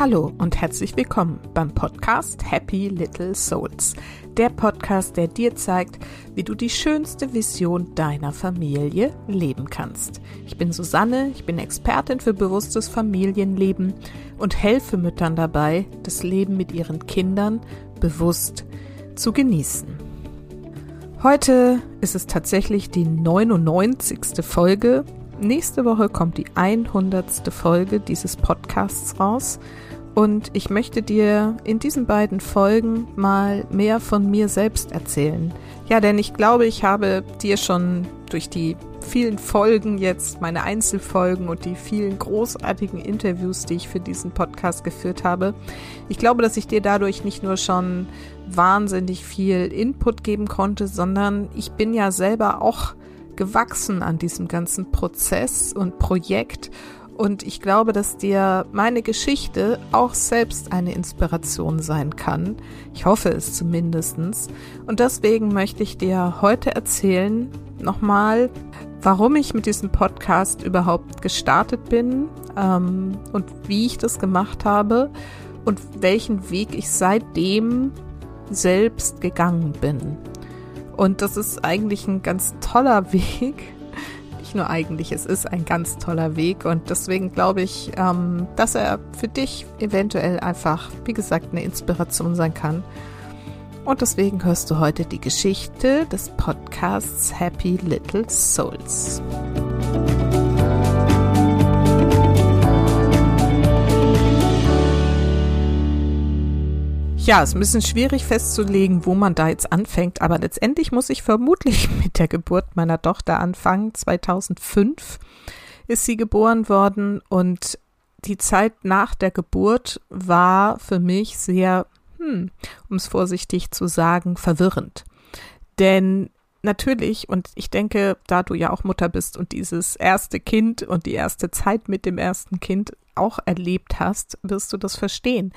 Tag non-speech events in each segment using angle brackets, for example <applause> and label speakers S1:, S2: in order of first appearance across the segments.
S1: Hallo und herzlich willkommen beim Podcast Happy Little Souls. Der Podcast, der dir zeigt, wie du die schönste Vision deiner Familie leben kannst. Ich bin Susanne, ich bin Expertin für bewusstes Familienleben und helfe Müttern dabei, das Leben mit ihren Kindern bewusst zu genießen. Heute ist es tatsächlich die 99. Folge. Nächste Woche kommt die 100. Folge dieses Podcasts raus. Und ich möchte dir in diesen beiden Folgen mal mehr von mir selbst erzählen. Ja, denn ich glaube, ich habe dir schon durch die vielen Folgen jetzt, meine Einzelfolgen und die vielen großartigen Interviews, die ich für diesen Podcast geführt habe, ich glaube, dass ich dir dadurch nicht nur schon wahnsinnig viel Input geben konnte, sondern ich bin ja selber auch gewachsen an diesem ganzen Prozess und Projekt und ich glaube, dass dir meine Geschichte auch selbst eine Inspiration sein kann. Ich hoffe es zumindestens. Und deswegen möchte ich dir heute erzählen, nochmal, warum ich mit diesem Podcast überhaupt gestartet bin ähm, und wie ich das gemacht habe und welchen Weg ich seitdem selbst gegangen bin. Und das ist eigentlich ein ganz toller <laughs> Weg nicht nur eigentlich, es ist ein ganz toller Weg und deswegen glaube ich, ähm, dass er für dich eventuell einfach, wie gesagt, eine Inspiration sein kann. Und deswegen hörst du heute die Geschichte des Podcasts Happy Little Souls. Ja, ist ein bisschen schwierig festzulegen, wo man da jetzt anfängt, aber letztendlich muss ich vermutlich <laughs> mit der Geburt meiner Tochter anfangen. 2005 ist sie geboren worden und die Zeit nach der Geburt war für mich sehr, hm, um es vorsichtig zu sagen, verwirrend. Denn natürlich, und ich denke, da du ja auch Mutter bist und dieses erste Kind und die erste Zeit mit dem ersten Kind auch erlebt hast, wirst du das verstehen.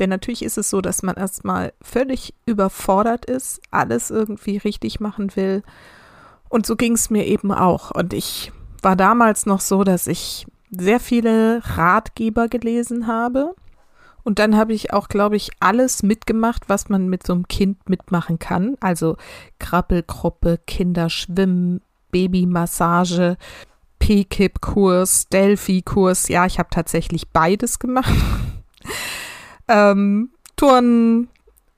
S1: Denn natürlich ist es so, dass man erstmal völlig überfordert ist, alles irgendwie richtig machen will. Und so ging es mir eben auch. Und ich war damals noch so, dass ich sehr viele Ratgeber gelesen habe. Und dann habe ich auch, glaube ich, alles mitgemacht, was man mit so einem Kind mitmachen kann. Also Krabbelgruppe, Kinderschwimmen, Babymassage, P-Kip-Kurs, Delphi-Kurs. Ja, ich habe tatsächlich beides gemacht <laughs> ähm, Turnen,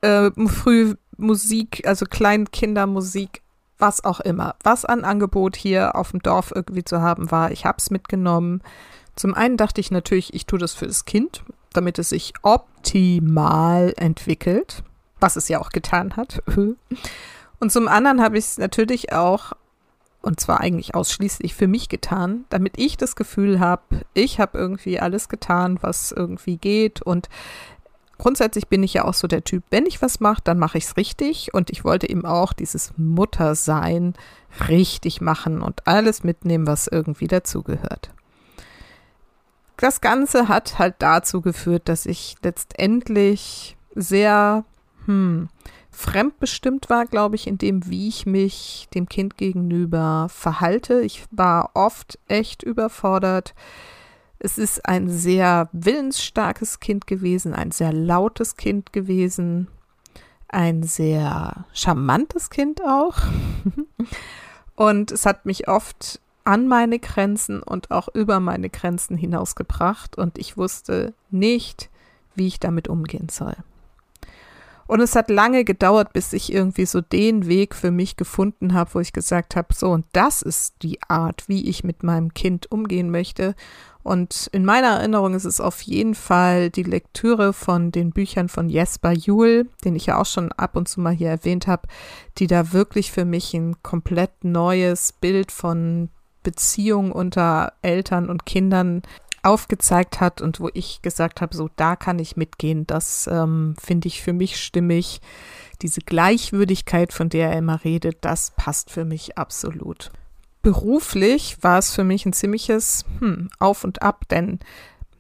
S1: äh, Frühmusik, also Kleinkindermusik, was auch immer. Was an Angebot hier auf dem Dorf irgendwie zu haben war, ich habe es mitgenommen. Zum einen dachte ich natürlich, ich tue das für das Kind, damit es sich optimal entwickelt, was es ja auch getan hat. <laughs> Und zum anderen habe ich es natürlich auch, und zwar eigentlich ausschließlich für mich getan, damit ich das Gefühl habe, ich habe irgendwie alles getan, was irgendwie geht und grundsätzlich bin ich ja auch so der Typ, wenn ich was mache, dann mache ich es richtig und ich wollte eben auch dieses Muttersein richtig machen und alles mitnehmen, was irgendwie dazugehört. Das Ganze hat halt dazu geführt, dass ich letztendlich sehr hm, fremdbestimmt war, glaube ich, in dem, wie ich mich dem Kind gegenüber verhalte. Ich war oft echt überfordert. Es ist ein sehr willensstarkes Kind gewesen, ein sehr lautes Kind gewesen, ein sehr charmantes Kind auch. <laughs> Und es hat mich oft an meine Grenzen und auch über meine Grenzen hinausgebracht und ich wusste nicht, wie ich damit umgehen soll. Und es hat lange gedauert, bis ich irgendwie so den Weg für mich gefunden habe, wo ich gesagt habe, so und das ist die Art, wie ich mit meinem Kind umgehen möchte. Und in meiner Erinnerung ist es auf jeden Fall die Lektüre von den Büchern von Jesper Juhl, den ich ja auch schon ab und zu mal hier erwähnt habe, die da wirklich für mich ein komplett neues Bild von Beziehung unter Eltern und Kindern aufgezeigt hat und wo ich gesagt habe, so da kann ich mitgehen. Das ähm, finde ich für mich stimmig. Diese Gleichwürdigkeit, von der er immer redet, das passt für mich absolut beruflich war es für mich ein ziemliches hm, Auf und Ab, denn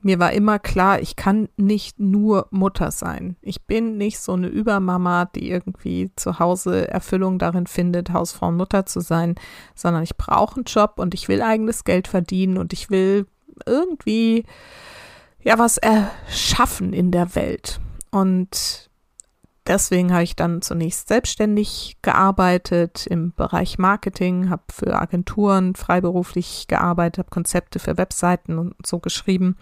S1: mir war immer klar, ich kann nicht nur Mutter sein. Ich bin nicht so eine Übermama, die irgendwie zu Hause Erfüllung darin findet, Hausfrau und Mutter zu sein, sondern ich brauche einen Job und ich will eigenes Geld verdienen und ich will irgendwie ja was erschaffen in der Welt. Und deswegen habe ich dann zunächst selbstständig gearbeitet im Bereich Marketing, habe für Agenturen freiberuflich gearbeitet, habe Konzepte für Webseiten und so geschrieben.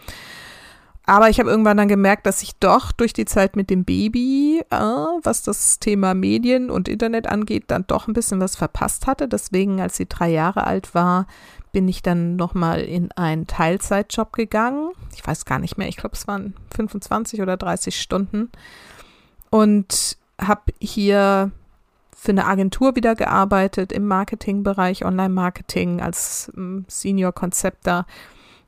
S1: Aber ich habe irgendwann dann gemerkt, dass ich doch durch die Zeit mit dem Baby, äh, was das Thema Medien und Internet angeht, dann doch ein bisschen was verpasst hatte. Deswegen, als sie drei Jahre alt war, bin ich dann nochmal in einen Teilzeitjob gegangen. Ich weiß gar nicht mehr, ich glaube, es waren 25 oder 30 Stunden und habe hier für eine Agentur wieder gearbeitet im Marketingbereich, Online-Marketing als ähm, Senior Konzepter.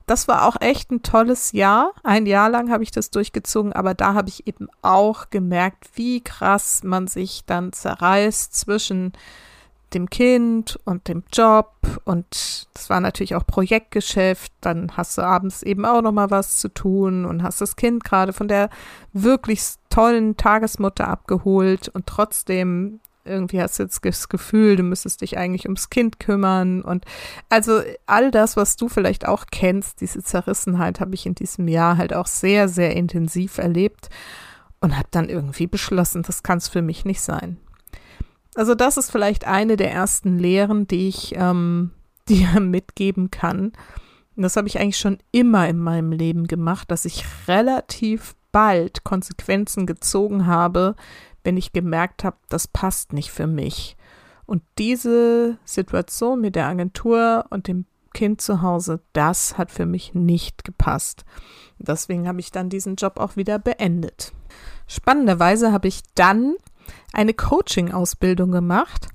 S1: Das war auch echt ein tolles Jahr. Ein Jahr lang habe ich das durchgezogen, aber da habe ich eben auch gemerkt, wie krass man sich dann zerreißt zwischen dem Kind und dem Job und das war natürlich auch Projektgeschäft. Dann hast du abends eben auch noch mal was zu tun und hast das Kind gerade von der wirklich tollen Tagesmutter abgeholt und trotzdem irgendwie hast du jetzt das Gefühl, du müsstest dich eigentlich ums Kind kümmern und also all das, was du vielleicht auch kennst, diese Zerrissenheit habe ich in diesem Jahr halt auch sehr, sehr intensiv erlebt und habe dann irgendwie beschlossen, das kann es für mich nicht sein. Also das ist vielleicht eine der ersten Lehren, die ich ähm, <laughs> dir mitgeben kann. Und das habe ich eigentlich schon immer in meinem Leben gemacht, dass ich relativ bald Konsequenzen gezogen habe, wenn ich gemerkt habe, das passt nicht für mich. Und diese Situation mit der Agentur und dem Kind zu Hause, das hat für mich nicht gepasst. Deswegen habe ich dann diesen Job auch wieder beendet. Spannenderweise habe ich dann eine Coaching-Ausbildung gemacht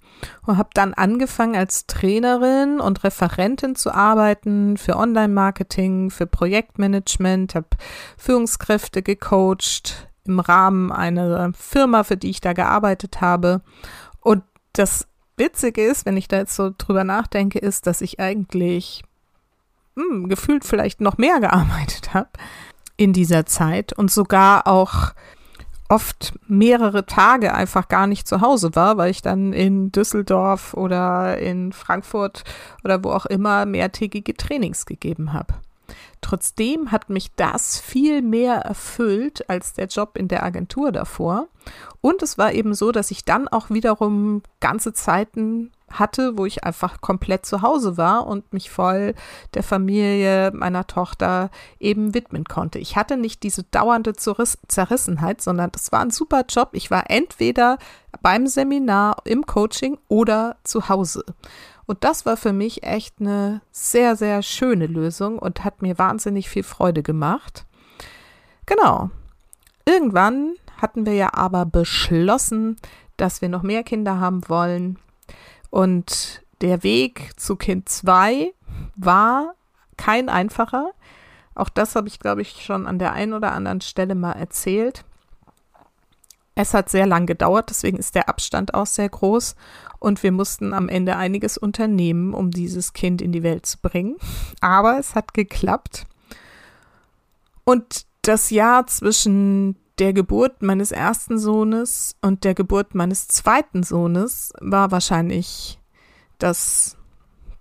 S1: und habe dann angefangen als Trainerin und Referentin zu arbeiten für Online-Marketing, für Projektmanagement, habe Führungskräfte gecoacht im Rahmen einer Firma, für die ich da gearbeitet habe. Und das Witzige ist, wenn ich da jetzt so drüber nachdenke, ist, dass ich eigentlich hm, gefühlt vielleicht noch mehr gearbeitet habe in dieser Zeit und sogar auch oft mehrere Tage einfach gar nicht zu Hause war, weil ich dann in Düsseldorf oder in Frankfurt oder wo auch immer mehrtägige Trainings gegeben habe. Trotzdem hat mich das viel mehr erfüllt als der Job in der Agentur davor. Und es war eben so, dass ich dann auch wiederum ganze Zeiten hatte, wo ich einfach komplett zu Hause war und mich voll der Familie meiner Tochter eben widmen konnte. Ich hatte nicht diese dauernde Zerrissenheit, sondern das war ein super Job. Ich war entweder beim Seminar, im Coaching oder zu Hause. Und das war für mich echt eine sehr, sehr schöne Lösung und hat mir wahnsinnig viel Freude gemacht. Genau. Irgendwann hatten wir ja aber beschlossen, dass wir noch mehr Kinder haben wollen und der Weg zu Kind 2 war kein einfacher. Auch das habe ich, glaube ich, schon an der einen oder anderen Stelle mal erzählt. Es hat sehr lang gedauert, deswegen ist der Abstand auch sehr groß. Und wir mussten am Ende einiges unternehmen, um dieses Kind in die Welt zu bringen. Aber es hat geklappt. Und das Jahr zwischen der Geburt meines ersten Sohnes und der Geburt meines zweiten Sohnes war wahrscheinlich das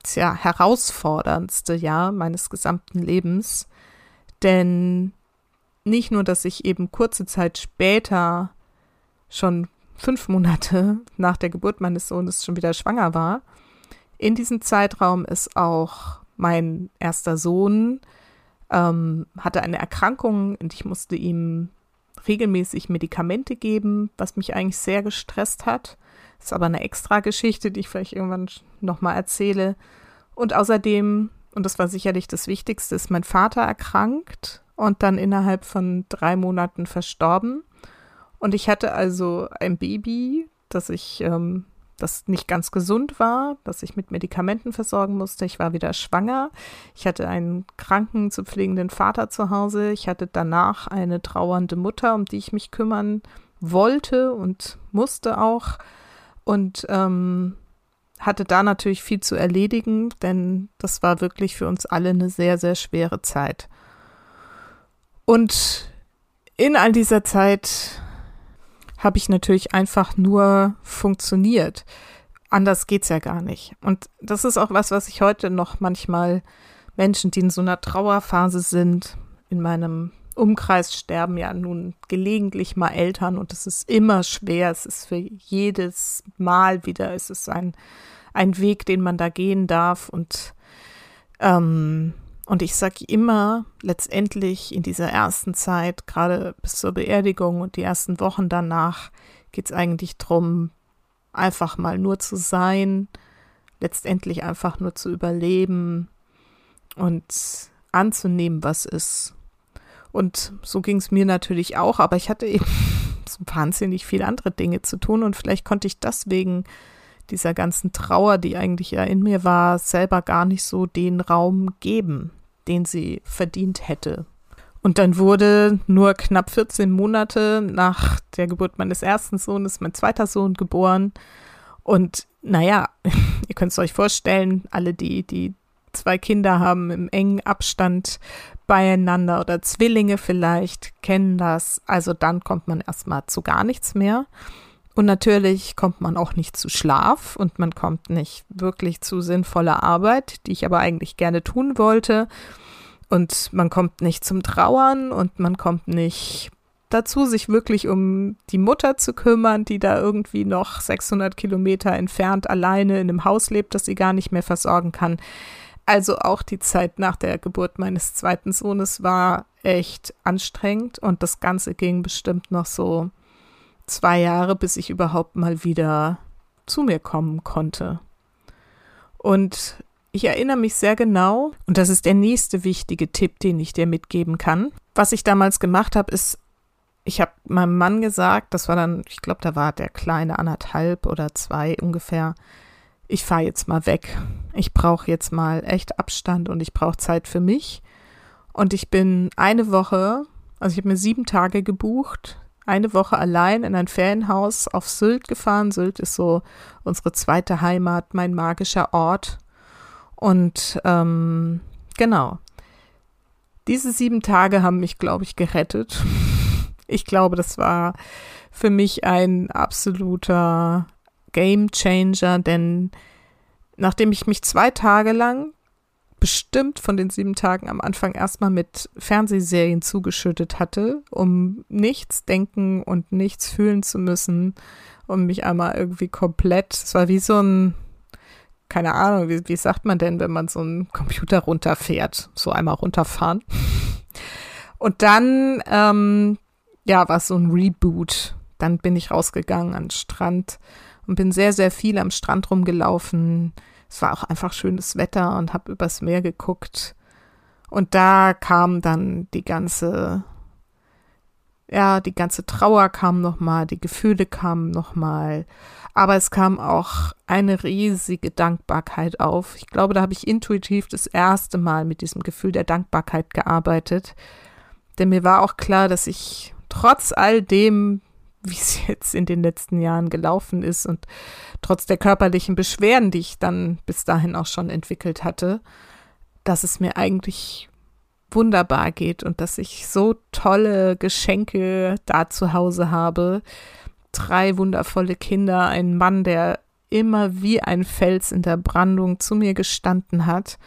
S1: tja, herausforderndste Jahr meines gesamten Lebens. Denn nicht nur, dass ich eben kurze Zeit später, schon fünf Monate nach der Geburt meines Sohnes, schon wieder schwanger war, in diesem Zeitraum ist auch mein erster Sohn ähm, hatte eine Erkrankung und ich musste ihm regelmäßig Medikamente geben, was mich eigentlich sehr gestresst hat. Ist aber eine extra Geschichte, die ich vielleicht irgendwann nochmal erzähle. Und außerdem, und das war sicherlich das Wichtigste, ist mein Vater erkrankt und dann innerhalb von drei Monaten verstorben. Und ich hatte also ein Baby, das ich ähm, das nicht ganz gesund war, dass ich mit Medikamenten versorgen musste. Ich war wieder schwanger. Ich hatte einen kranken zu pflegenden Vater zu Hause. Ich hatte danach eine trauernde Mutter, um die ich mich kümmern wollte und musste auch. Und ähm, hatte da natürlich viel zu erledigen, denn das war wirklich für uns alle eine sehr, sehr schwere Zeit. Und in all dieser Zeit habe ich natürlich einfach nur funktioniert. Anders geht's ja gar nicht. Und das ist auch was, was ich heute noch manchmal Menschen, die in so einer Trauerphase sind, in meinem Umkreis sterben ja nun gelegentlich mal Eltern und es ist immer schwer. Es ist für jedes Mal wieder, es ist ein, ein Weg, den man da gehen darf und ähm, und ich sage immer, letztendlich in dieser ersten Zeit, gerade bis zur Beerdigung und die ersten Wochen danach, geht es eigentlich darum, einfach mal nur zu sein, letztendlich einfach nur zu überleben und anzunehmen, was ist. Und so ging es mir natürlich auch, aber ich hatte eben <laughs> so wahnsinnig viele andere Dinge zu tun und vielleicht konnte ich deswegen dieser ganzen Trauer, die eigentlich ja in mir war, selber gar nicht so den Raum geben, den sie verdient hätte. Und dann wurde nur knapp 14 Monate nach der Geburt meines ersten Sohnes mein zweiter Sohn geboren. Und naja, <laughs> ihr könnt es euch vorstellen, alle, die, die zwei Kinder haben im engen Abstand beieinander oder Zwillinge vielleicht, kennen das. Also dann kommt man erstmal zu gar nichts mehr. Und natürlich kommt man auch nicht zu Schlaf und man kommt nicht wirklich zu sinnvoller Arbeit, die ich aber eigentlich gerne tun wollte. Und man kommt nicht zum Trauern und man kommt nicht dazu, sich wirklich um die Mutter zu kümmern, die da irgendwie noch 600 Kilometer entfernt alleine in einem Haus lebt, das sie gar nicht mehr versorgen kann. Also auch die Zeit nach der Geburt meines zweiten Sohnes war echt anstrengend und das Ganze ging bestimmt noch so zwei Jahre, bis ich überhaupt mal wieder zu mir kommen konnte. Und ich erinnere mich sehr genau, und das ist der nächste wichtige Tipp, den ich dir mitgeben kann. Was ich damals gemacht habe, ist, ich habe meinem Mann gesagt, das war dann, ich glaube, da war der kleine anderthalb oder zwei ungefähr, ich fahre jetzt mal weg. Ich brauche jetzt mal echt Abstand und ich brauche Zeit für mich. Und ich bin eine Woche, also ich habe mir sieben Tage gebucht, eine Woche allein in ein Ferienhaus auf Sylt gefahren. Sylt ist so unsere zweite Heimat, mein magischer Ort. Und ähm, genau. Diese sieben Tage haben mich, glaube ich, gerettet. <laughs> Ich glaube, das war für mich ein absoluter Game Changer, denn nachdem ich mich zwei Tage lang bestimmt von den sieben Tagen am Anfang erstmal mit Fernsehserien zugeschüttet hatte, um nichts denken und nichts fühlen zu müssen, um mich einmal irgendwie komplett, es war wie so ein, keine Ahnung, wie, wie sagt man denn, wenn man so einen Computer runterfährt, so einmal runterfahren. <laughs> Und dann, ähm, ja, war es so ein Reboot. Dann bin ich rausgegangen an den Strand und bin sehr, sehr viel am Strand rumgelaufen, es war auch einfach schönes Wetter und habe übers Meer geguckt. Und da kam dann die ganze, ja, die ganze Trauer kam nochmal, die Gefühle kamen nochmal. Aber es kam auch eine riesige Dankbarkeit auf. Ich glaube, da habe ich intuitiv das erste Mal mit diesem Gefühl der Dankbarkeit gearbeitet. Denn mir war auch klar, dass ich trotz all dem, wie es <laughs> jetzt in den letzten Jahren gelaufen ist und trotz der körperlichen Beschwerden, die ich dann bis dahin auch schon entwickelt hatte, dass es mir eigentlich wunderbar geht und dass ich so tolle Geschenke da zu Hause habe. Drei wundervolle Kinder, ein Mann, der immer wie ein Fels in der Brandung zu mir gestanden hat.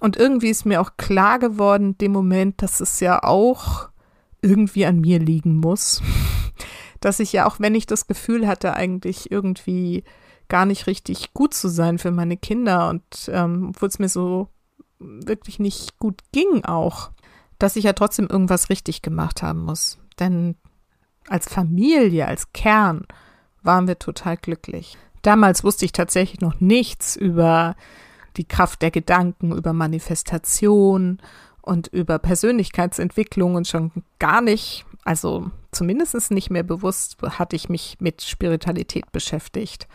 S1: Und irgendwie ist mir auch klar geworden, dem Moment, dass es ja auch irgendwie an mir liegen muss <laughs> dass ich ja auch, wenn ich das Gefühl hatte, eigentlich irgendwie gar nicht richtig gut zu sein für meine Kinder und ähm, obwohl es mir so wirklich nicht gut ging auch, dass ich ja trotzdem irgendwas richtig gemacht haben muss. Denn als Familie, als Kern waren wir total glücklich. Damals wusste ich tatsächlich noch nichts über die Kraft der Gedanken, über Manifestation und über Persönlichkeitsentwicklung und schon gar nicht also zumindest nicht mehr bewusst hatte ich mich mit Spiritualität beschäftigt.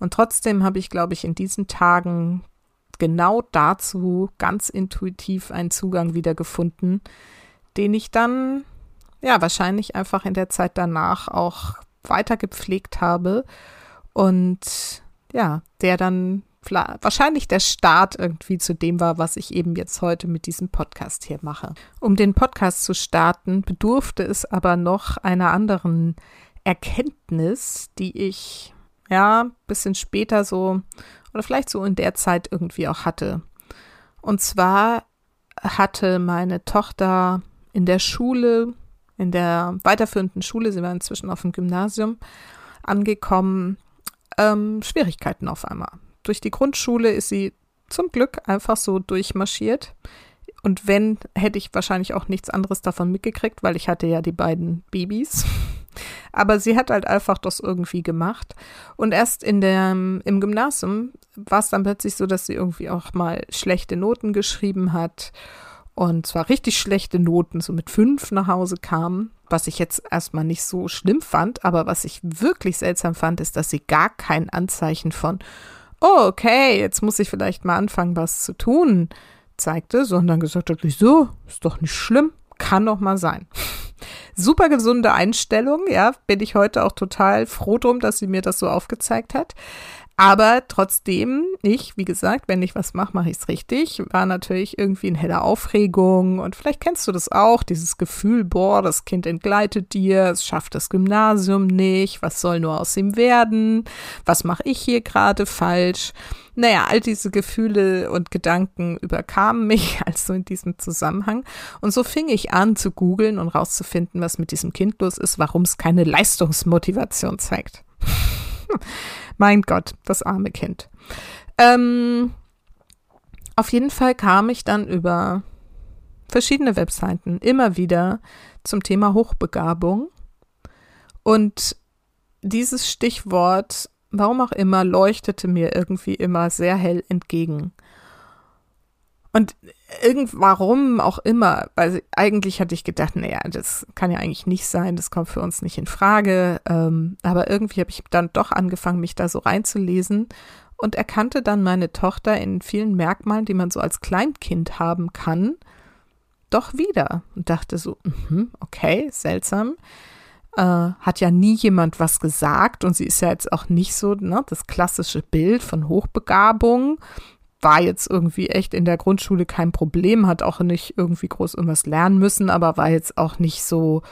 S1: Und trotzdem habe ich, glaube ich, in diesen Tagen genau dazu ganz intuitiv einen Zugang wiedergefunden, den ich dann ja wahrscheinlich einfach in der Zeit danach auch weiter gepflegt habe und ja, der dann wahrscheinlich der Start irgendwie zu dem war, was ich eben jetzt heute mit diesem Podcast hier mache. Um den Podcast zu starten, bedurfte es aber noch einer anderen Erkenntnis, die ich ja ein bisschen später so oder vielleicht so in der Zeit irgendwie auch hatte. Und zwar hatte meine Tochter in der Schule, in der weiterführenden Schule, sie war inzwischen auf dem Gymnasium angekommen, ähm, Schwierigkeiten auf einmal. Durch die Grundschule ist sie zum Glück einfach so durchmarschiert. Und wenn, hätte ich wahrscheinlich auch nichts anderes davon mitgekriegt, weil ich hatte ja die beiden Babys. <laughs> Aber sie hat halt einfach das irgendwie gemacht. Und erst in der, im Gymnasium war es dann plötzlich so, dass sie irgendwie auch mal schlechte Noten geschrieben hat. Und zwar richtig schlechte Noten, so mit fünf nach Hause kam. Was ich jetzt erstmal nicht so schlimm fand, aber was ich wirklich seltsam fand, ist, dass sie gar kein Anzeichen von, oh, okay, jetzt muss ich vielleicht mal anfangen, was zu tun, zeigte, sondern gesagt hat, wieso? Ist doch nicht schlimm, kann doch mal sein. <laughs> Super gesunde Einstellung, ja, bin ich heute auch total froh drum, dass sie mir das so aufgezeigt hat. Aber trotzdem, ich, wie gesagt, wenn ich was mache, mache ich es richtig. War natürlich irgendwie in heller Aufregung. Und vielleicht kennst du das auch, dieses Gefühl, boah, das Kind entgleitet dir, es schafft das Gymnasium nicht, was soll nur aus ihm werden? Was mache ich hier gerade falsch? Naja, all diese Gefühle und Gedanken überkamen mich <laughs> also in diesem Zusammenhang. Und so fing ich an zu googeln und rauszufinden, was mit diesem Kind los ist, warum es keine Leistungsmotivation zeigt. <laughs> Mein Gott, das arme Kind. Ähm, auf jeden Fall kam ich dann über verschiedene Webseiten immer wieder zum Thema Hochbegabung. Und dieses Stichwort, warum auch immer, leuchtete mir irgendwie immer sehr hell entgegen. Und irgend warum auch immer, weil eigentlich hatte ich gedacht, naja, das kann ja eigentlich nicht sein, das kommt für uns nicht in Frage. Ähm, aber irgendwie habe ich dann doch angefangen, mich da so reinzulesen und erkannte dann meine Tochter in vielen Merkmalen, die man so als Kleinkind haben kann, doch wieder und dachte so, mh, okay, seltsam. Äh, hat ja nie jemand was gesagt und sie ist ja jetzt auch nicht so ne, das klassische Bild von Hochbegabung war jetzt irgendwie echt in der Grundschule kein Problem, hat auch nicht irgendwie groß irgendwas lernen müssen, aber war jetzt auch nicht so,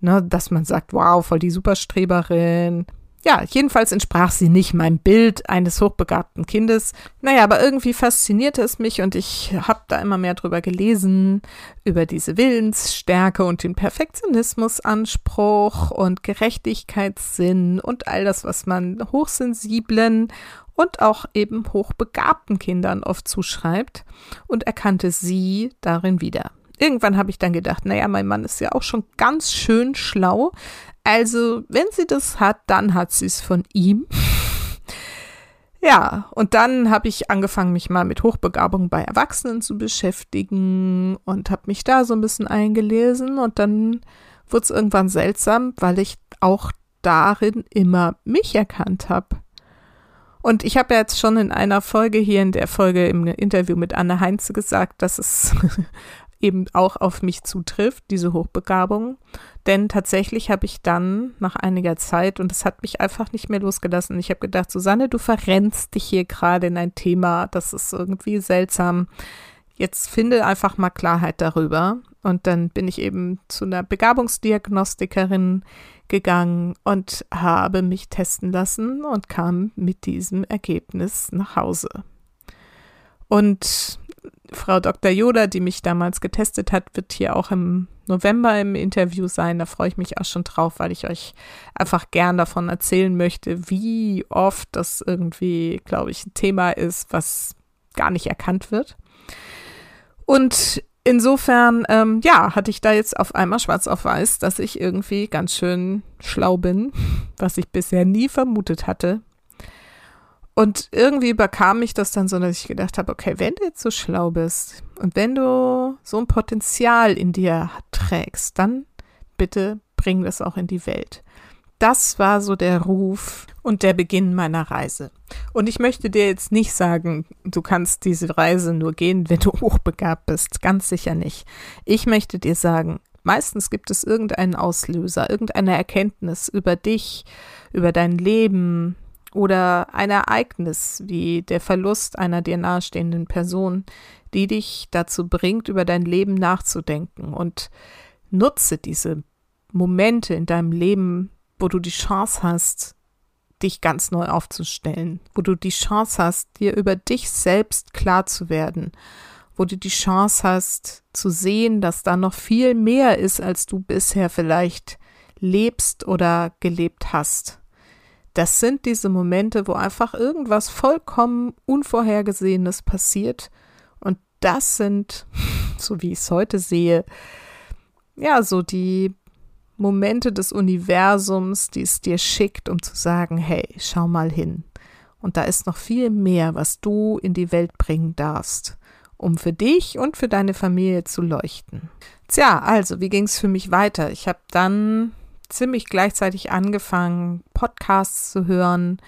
S1: ne, dass man sagt, wow, voll die Superstreberin. Ja, jedenfalls entsprach sie nicht meinem Bild eines hochbegabten Kindes. Naja, aber irgendwie faszinierte es mich und ich habe da immer mehr drüber gelesen, über diese Willensstärke und den Perfektionismusanspruch und Gerechtigkeitssinn und all das, was man hochsensiblen und auch eben hochbegabten Kindern oft zuschreibt und erkannte sie darin wieder. Irgendwann habe ich dann gedacht, naja, mein Mann ist ja auch schon ganz schön schlau. Also, wenn sie das hat, dann hat sie es von ihm. <laughs> Ja, und dann habe ich angefangen, mich mal mit Hochbegabung bei Erwachsenen zu beschäftigen und habe mich da so ein bisschen eingelesen und dann wurde es irgendwann seltsam, weil ich auch darin immer mich erkannt habe. Und ich habe ja jetzt schon in einer Folge hier, in der Folge im Interview mit Anne Heinze gesagt, dass es <laughs> eben auch auf mich zutrifft, diese Hochbegabung. Denn tatsächlich habe ich dann nach einiger Zeit, und es hat mich einfach nicht mehr losgelassen, ich habe gedacht, Susanne, du verrennst dich hier gerade in ein Thema, das ist irgendwie seltsam. Jetzt finde einfach mal Klarheit darüber. Und dann bin ich eben zu einer Begabungsdiagnostikerin gegangen und habe mich testen lassen und kam mit diesem Ergebnis nach Hause. Und Frau Dr. Yoda, die mich damals getestet hat, wird hier auch im November im Interview sein. Da freue ich mich auch schon drauf, weil ich euch einfach gern davon erzählen möchte, wie oft das irgendwie, glaube ich, ein Thema ist, was gar nicht erkannt wird. Und insofern, ähm, ja, hatte ich da jetzt auf einmal schwarz auf weiß, dass ich irgendwie ganz schön schlau bin, <laughs> was ich bisher nie vermutet hatte. Und irgendwie überkam mich das dann so, dass ich gedacht habe, okay, wenn du jetzt so schlau bist und wenn du so ein Potenzial in dir trägst, dann bitte bring das auch in die Welt. Das war so der Ruf und der Beginn meiner Reise. Und ich möchte dir jetzt nicht sagen, du kannst diese Reise nur gehen, wenn du <laughs> hochbegabt bist. Ganz sicher nicht. Ich möchte dir sagen, meistens gibt es irgendeinen Auslöser, irgendeine Erkenntnis über dich, über dein Leben oder ein Ereignis wie der Verlust einer dir nahestehenden Person, die dich dazu bringt, über dein Leben nachzudenken und nutze diese Momente in deinem Leben wo du die Chance hast, dich ganz neu aufzustellen, wo du die Chance hast, dir über dich selbst klar zu werden, wo du die Chance hast zu sehen, dass da noch viel mehr ist, als du bisher vielleicht lebst oder gelebt hast. Das sind diese Momente, wo einfach irgendwas vollkommen Unvorhergesehenes passiert. Und das sind, so wie ich es heute sehe, ja, so die Momente des Universums, die es dir schickt, um zu sagen, hey, schau mal hin. Und da ist noch viel mehr, was du in die Welt bringen darfst, um für dich und für deine Familie zu leuchten. Tja, also, wie ging es für mich weiter? Ich habe dann ziemlich gleichzeitig angefangen, Podcasts zu hören,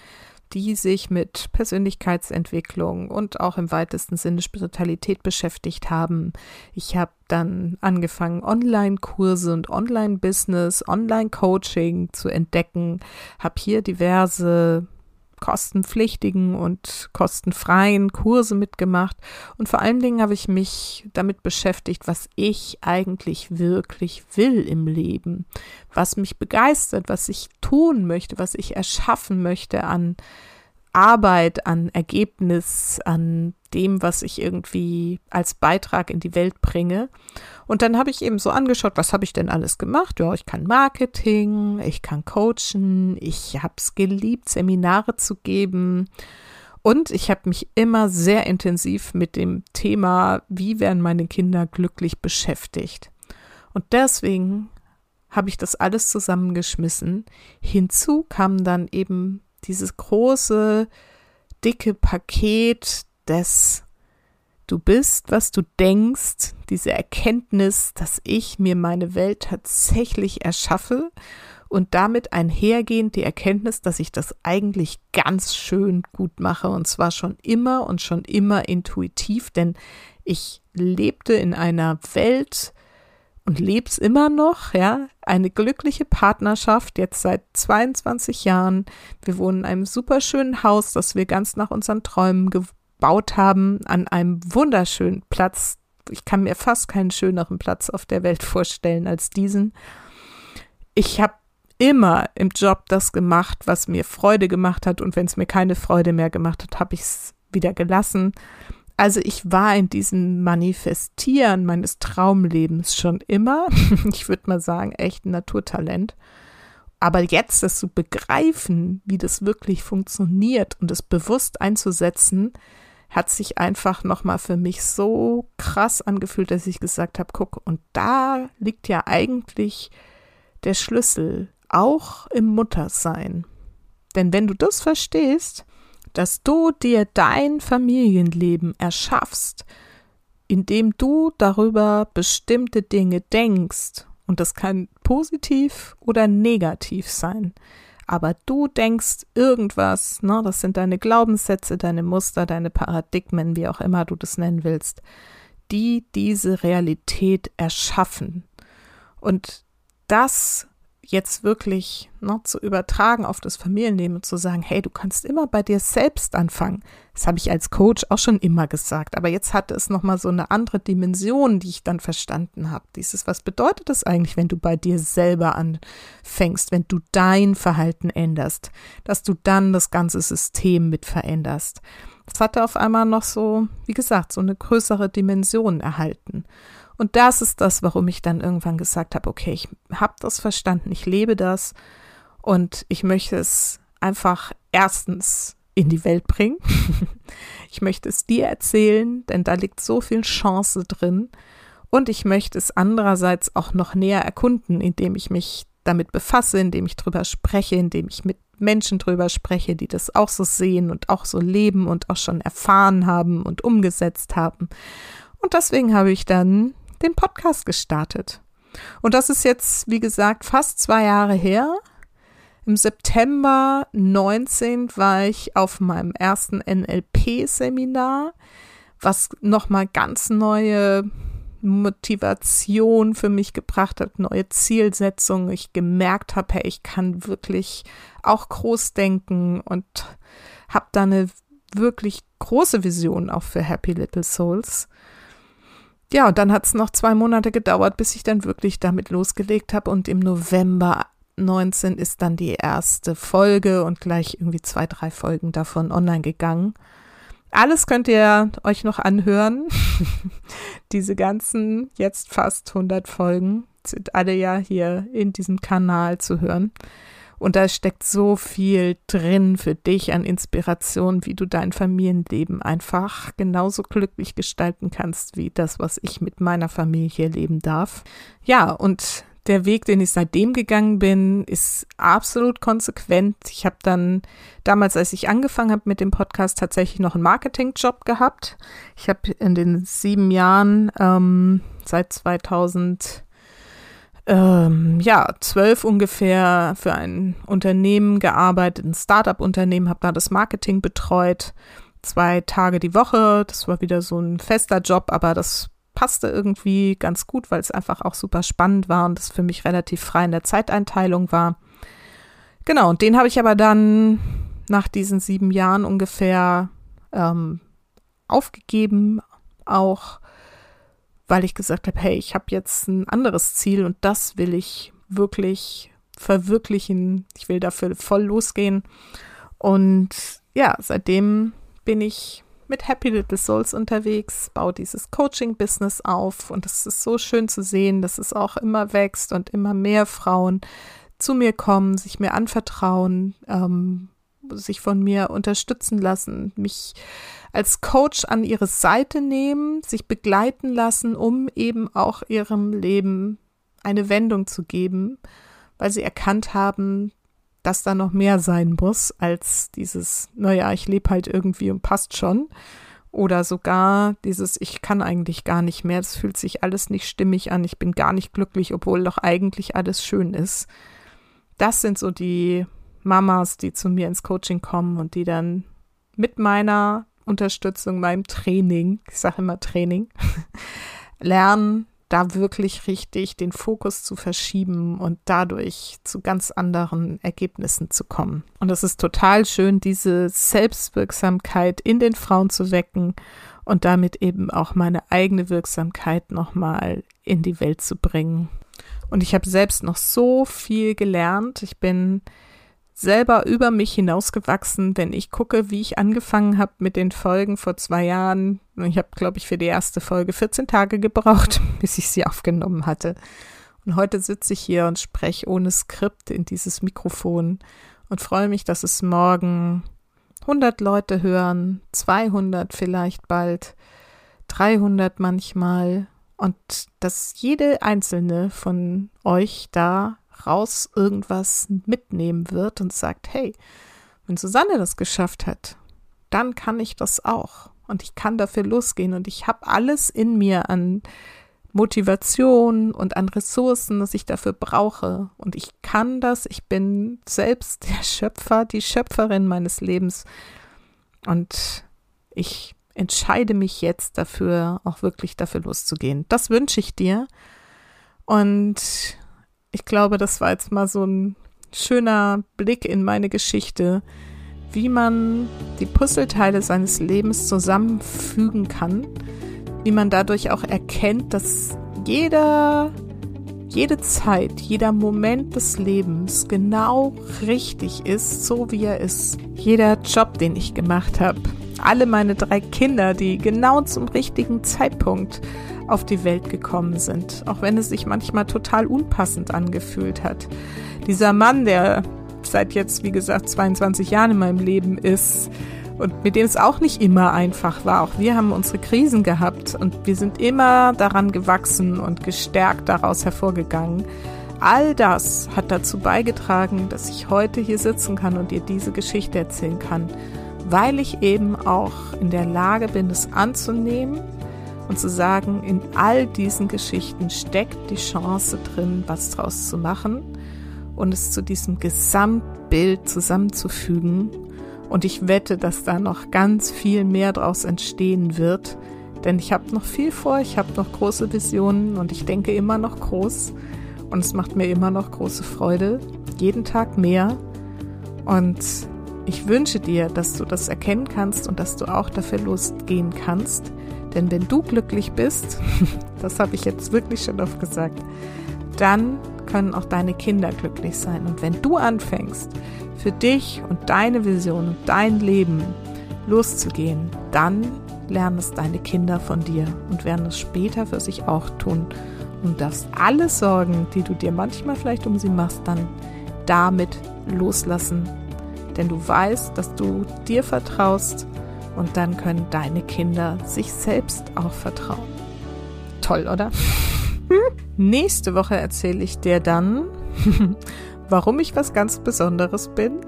S1: die sich mit Persönlichkeitsentwicklung und auch im weitesten Sinne Spiritualität beschäftigt haben. Ich habe dann angefangen, Online-Kurse und Online-Business, Online-Coaching zu entdecken, habe hier diverse kostenpflichtigen und kostenfreien Kurse mitgemacht. Und vor allen Dingen habe ich mich damit beschäftigt, was ich eigentlich wirklich will im Leben, was mich begeistert, was ich tun möchte, was ich erschaffen möchte an Arbeit, an Ergebnis, an dem, was ich irgendwie als Beitrag in die Welt bringe. Und dann habe ich eben so angeschaut, was habe ich denn alles gemacht? Ja, ich kann Marketing, ich kann coachen, ich habe es geliebt, Seminare zu geben. Und ich habe mich immer sehr intensiv mit dem Thema, wie werden meine Kinder glücklich beschäftigt. Und deswegen habe ich das alles zusammengeschmissen. Hinzu kam dann eben dieses große, dicke Paket des Du bist, was du denkst, diese Erkenntnis, dass ich mir meine Welt tatsächlich erschaffe und damit einhergehend die Erkenntnis, dass ich das eigentlich ganz schön gut mache und zwar schon immer und schon immer intuitiv, denn ich lebte in einer Welt, und leb's immer noch, ja, eine glückliche Partnerschaft, jetzt seit 22 Jahren. Wir wohnen in einem super schönen Haus, das wir ganz nach unseren Träumen gebaut haben, an einem wunderschönen Platz. Ich kann mir fast keinen schöneren Platz auf der Welt vorstellen als diesen. Ich habe immer im Job das gemacht, was mir Freude gemacht hat und wenn es mir keine Freude mehr gemacht hat, habe ich es wieder gelassen. Also ich war in diesem Manifestieren meines Traumlebens schon immer, <laughs> ich würde mal sagen, echt ein Naturtalent. Aber jetzt das zu begreifen, wie das wirklich funktioniert und es bewusst einzusetzen, hat sich einfach nochmal für mich so krass angefühlt, dass ich gesagt habe, guck, und da liegt ja eigentlich der Schlüssel, auch im Muttersein. Denn wenn du das verstehst, dass du dir dein Familienleben erschaffst, indem du darüber bestimmte Dinge denkst. Und das kann positiv oder negativ sein. Aber du denkst irgendwas, ne, das sind deine Glaubenssätze, deine Muster, deine Paradigmen, wie auch immer du das nennen willst, die diese Realität erschaffen. Und das jetzt wirklich ne, zu übertragen auf das Familienleben und zu sagen, hey, du kannst immer bei dir selbst anfangen. Das habe ich als Coach auch schon immer gesagt, aber jetzt hatte es nochmal so eine andere Dimension, die ich dann verstanden habe. Dieses, was bedeutet das eigentlich, wenn du bei dir selber anfängst, wenn du dein Verhalten änderst, dass du dann das ganze System mit veränderst. Das hatte auf einmal noch so, wie gesagt, so eine größere Dimension erhalten. Und das ist das, warum ich dann irgendwann gesagt habe, okay, ich habe das verstanden, ich lebe das und ich möchte es einfach erstens in die Welt bringen. <laughs> ich möchte es dir erzählen, denn da liegt so viel Chance drin. Und ich möchte es andererseits auch noch näher erkunden, indem ich mich damit befasse, indem ich drüber spreche, indem ich mit Menschen drüber spreche, die das auch so sehen und auch so leben und auch schon erfahren haben und umgesetzt haben. Und deswegen habe ich dann den Podcast gestartet. Und das ist jetzt, wie gesagt, fast zwei Jahre her. Im September 19 war ich auf meinem ersten NLP-Seminar, was nochmal ganz neue Motivation für mich gebracht hat, neue Zielsetzungen. Ich gemerkt habe, hey, ich kann wirklich auch groß denken und habe da eine wirklich große Vision auch für Happy Little Souls. Ja, und dann hat es noch zwei Monate gedauert, bis ich dann wirklich damit losgelegt habe. Und im November 19 ist dann die erste Folge und gleich irgendwie zwei, drei Folgen davon online gegangen. alles könnt ihr euch noch anhören. <laughs> Diese ganzen, jetzt fast 100 Folgen sind alle ja hier in diesem Kanal zu hören. Und da steckt so viel drin für dich an Inspiration, wie du dein Familienleben einfach genauso glücklich gestalten kannst, wie das, was ich mit meiner Familie leben darf. Ja, und der Weg, den ich seitdem gegangen bin, ist absolut konsequent. Ich habe dann damals, als ich angefangen habe mit dem Podcast, tatsächlich noch einen Marketingjob gehabt. Ich habe in den sieben Jahren ähm, seit 2000 ähm, ja, zwölf ungefähr für ein Unternehmen gearbeitet, ein Startup-Unternehmen, habe da das Marketing betreut, zwei Tage die Woche. Das war wieder so ein fester Job, aber das passte irgendwie ganz gut, weil es einfach auch super spannend war und das für mich relativ frei in der Zeiteinteilung war. Genau, und den habe ich aber dann nach diesen sieben Jahren ungefähr ähm, aufgegeben, auch weil ich gesagt habe, hey, ich habe jetzt ein anderes Ziel und das will ich wirklich verwirklichen. Ich will dafür voll losgehen. Und ja, seitdem bin ich mit Happy Little Souls unterwegs, baue dieses Coaching-Business auf und es ist so schön zu sehen, dass es auch immer wächst und immer mehr Frauen zu mir kommen, sich mir anvertrauen, ähm, sich von mir unterstützen lassen, mich als Coach an ihre Seite nehmen, sich begleiten lassen, um eben auch ihrem Leben eine Wendung zu geben, weil sie erkannt haben, dass da noch mehr sein muss als dieses, naja, ich lebe halt irgendwie und passt schon. Oder sogar dieses, ich kann eigentlich gar nicht mehr, es fühlt sich alles nicht stimmig an, ich bin gar nicht glücklich, obwohl doch eigentlich alles schön ist. Das sind so die Mamas, die zu mir ins Coaching kommen und die dann mit meiner Unterstützung, meinem Training, ich sage immer Training, <laughs> lernen, da wirklich richtig den Fokus zu verschieben und dadurch zu ganz anderen Ergebnissen zu kommen. Und es ist total schön, diese Selbstwirksamkeit in den Frauen zu wecken und damit eben auch meine eigene Wirksamkeit nochmal in die Welt zu bringen. Und ich habe selbst noch so viel gelernt. Ich bin selber über mich hinausgewachsen, wenn ich gucke, wie ich angefangen habe mit den Folgen vor zwei Jahren. Ich habe, glaube ich, für die erste Folge 14 Tage gebraucht, <laughs> bis ich sie aufgenommen hatte. Und heute sitze ich hier und spreche ohne Skript in dieses Mikrofon und freue mich, dass es morgen 100 Leute hören, 200 vielleicht bald, 300 manchmal und dass jede einzelne von euch da raus irgendwas mitnehmen wird und sagt, hey, wenn Susanne das geschafft hat, dann kann ich das auch. Und ich kann dafür losgehen und ich habe alles in mir an Motivation und an Ressourcen, das ich dafür brauche. Und ich kann das. Ich bin selbst <laughs> der Schöpfer, die Schöpferin meines Lebens. Und ich entscheide mich jetzt dafür, auch wirklich dafür loszugehen. Das wünsche ich dir. Und ich glaube, das war jetzt mal so ein schöner Blick in meine Geschichte, wie man die Puzzleteile seines Lebens zusammenfügen kann, wie man dadurch auch erkennt, dass jeder, jede Zeit, jeder Moment des Lebens genau richtig ist, so wie er ist. Jeder Job, den ich gemacht habe, alle meine drei Kinder, die genau zum richtigen Zeitpunkt auf die Welt gekommen sind, auch wenn es sich manchmal total unpassend angefühlt hat. Dieser Mann, der seit jetzt, wie gesagt, 22 Jahren in meinem Leben ist und mit dem es auch nicht immer einfach war. Auch wir haben unsere Krisen gehabt und wir sind immer daran gewachsen und gestärkt daraus hervorgegangen. All das hat dazu beigetragen, dass ich heute hier sitzen kann und dir diese Geschichte erzählen kann, weil ich eben auch in der Lage bin, es anzunehmen und zu sagen, in all diesen Geschichten steckt die Chance drin, was draus zu machen und es zu diesem Gesamtbild zusammenzufügen. Und ich wette, dass da noch ganz viel mehr draus entstehen wird, denn ich habe noch viel vor, ich habe noch große Visionen und ich denke immer noch groß und es macht mir immer noch große Freude, jeden Tag mehr. Und ich wünsche dir, dass du das erkennen kannst und dass du auch dafür losgehen kannst, denn wenn du glücklich bist, <laughs> das habe ich jetzt wirklich schon oft gesagt, dann können auch deine Kinder glücklich sein. Und wenn du anfängst, für dich und deine Vision und dein Leben loszugehen, dann lernen es deine Kinder von dir und werden es später für sich auch tun. Und darfst alle Sorgen, die du dir manchmal vielleicht um sie machst, dann damit loslassen. Denn du weißt, dass du dir vertraust und dann können deine Kinder sich selbst auch vertrauen. Toll, oder? Nächste Woche erzähle ich dir dann, <laughs> warum ich was ganz Besonderes bin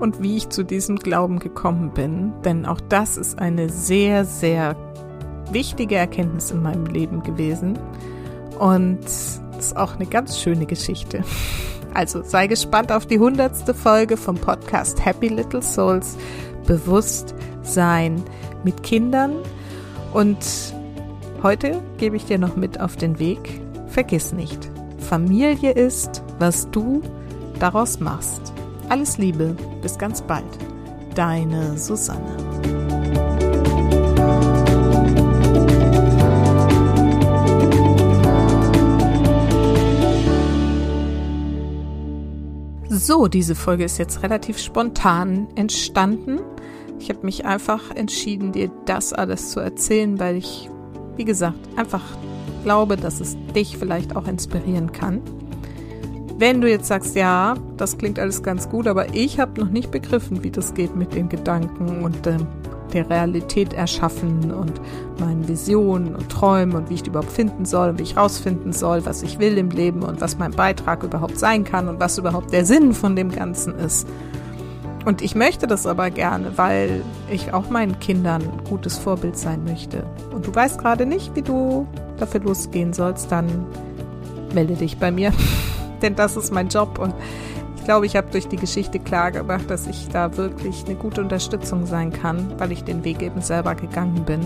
S1: und wie ich zu diesem Glauben gekommen bin. Denn auch das ist eine sehr, sehr wichtige Erkenntnis in meinem Leben gewesen. Und ist auch eine ganz schöne Geschichte. Also sei gespannt auf die hundertste Folge vom Podcast Happy Little Souls. Bewusst sein mit Kindern. Und heute gebe ich dir noch mit auf den Weg. Vergiss nicht, Familie ist, was du daraus machst. Alles Liebe, bis ganz bald. Deine Susanne. So, diese Folge ist jetzt relativ spontan entstanden. Ich habe mich einfach entschieden, dir das alles zu erzählen, weil ich, wie gesagt, einfach glaube, dass es dich vielleicht auch inspirieren kann. Wenn du jetzt sagst, ja, das klingt alles ganz gut, aber ich habe noch nicht begriffen, wie das geht mit den Gedanken und äh, der Realität erschaffen und meinen Visionen und Träumen und wie ich die überhaupt finden soll und wie ich rausfinden soll, was ich will im Leben und was mein Beitrag überhaupt sein kann und was überhaupt der Sinn von dem Ganzen ist. Und ich möchte das aber gerne, weil ich auch meinen Kindern ein gutes Vorbild sein möchte. Und du weißt gerade nicht, wie du dafür losgehen sollst, dann melde dich bei mir. <laughs> denn das ist mein Job und ich glaube, ich habe durch die Geschichte klar gemacht, dass ich da wirklich eine gute Unterstützung sein kann, weil ich den Weg eben selber gegangen bin.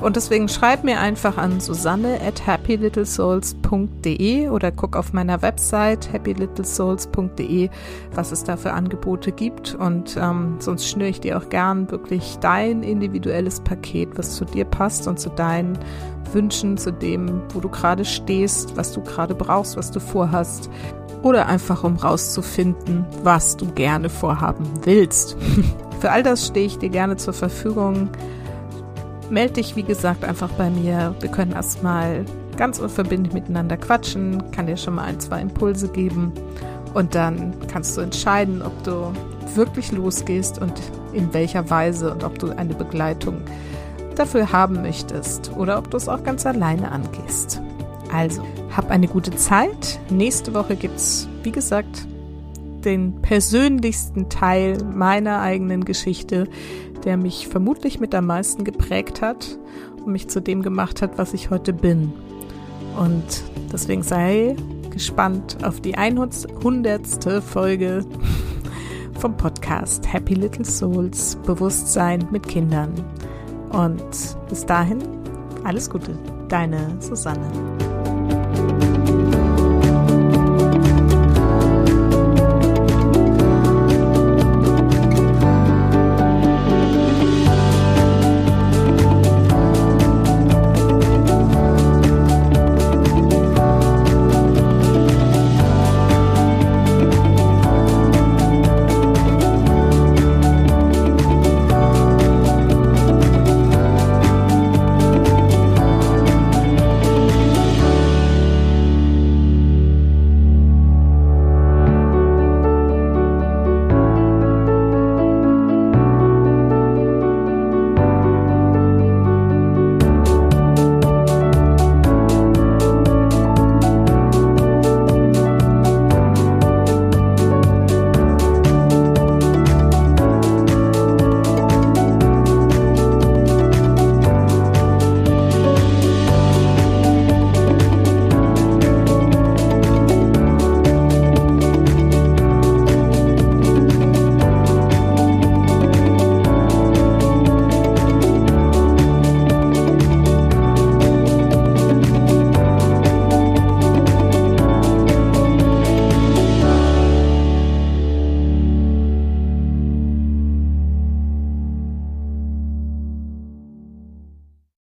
S1: Und deswegen schreib mir einfach an susanne at happylittlesouls.de oder guck auf meiner Website happylittlesouls.de, was es da für Angebote gibt. Und ähm, sonst schnüre ich dir auch gern wirklich dein individuelles Paket, was zu dir passt und zu deinen Wünschen, zu dem, wo du gerade stehst, was du gerade brauchst, was du vorhast. Oder einfach um rauszufinden, was du gerne vorhaben willst. <laughs> Für all das stehe ich dir gerne zur Verfügung. Meld dich, wie gesagt, einfach bei mir. Wir können erstmal ganz unverbindlich miteinander quatschen, kann dir schon mal ein, zwei Impulse geben und dann kannst du entscheiden, ob du wirklich losgehst und in welcher Weise und ob du eine Begleitung dafür haben möchtest oder ob du es auch ganz alleine angehst. Also, hab eine gute Zeit. Nächste Woche gibt's, wie gesagt, den persönlichsten Teil meiner eigenen Geschichte, der mich vermutlich mit am meisten geprägt hat und mich zu dem gemacht hat, was ich heute bin. Und deswegen sei gespannt auf die 100. Folge vom Podcast Happy Little Souls Bewusstsein mit Kindern. Und bis dahin, alles Gute, deine Susanne.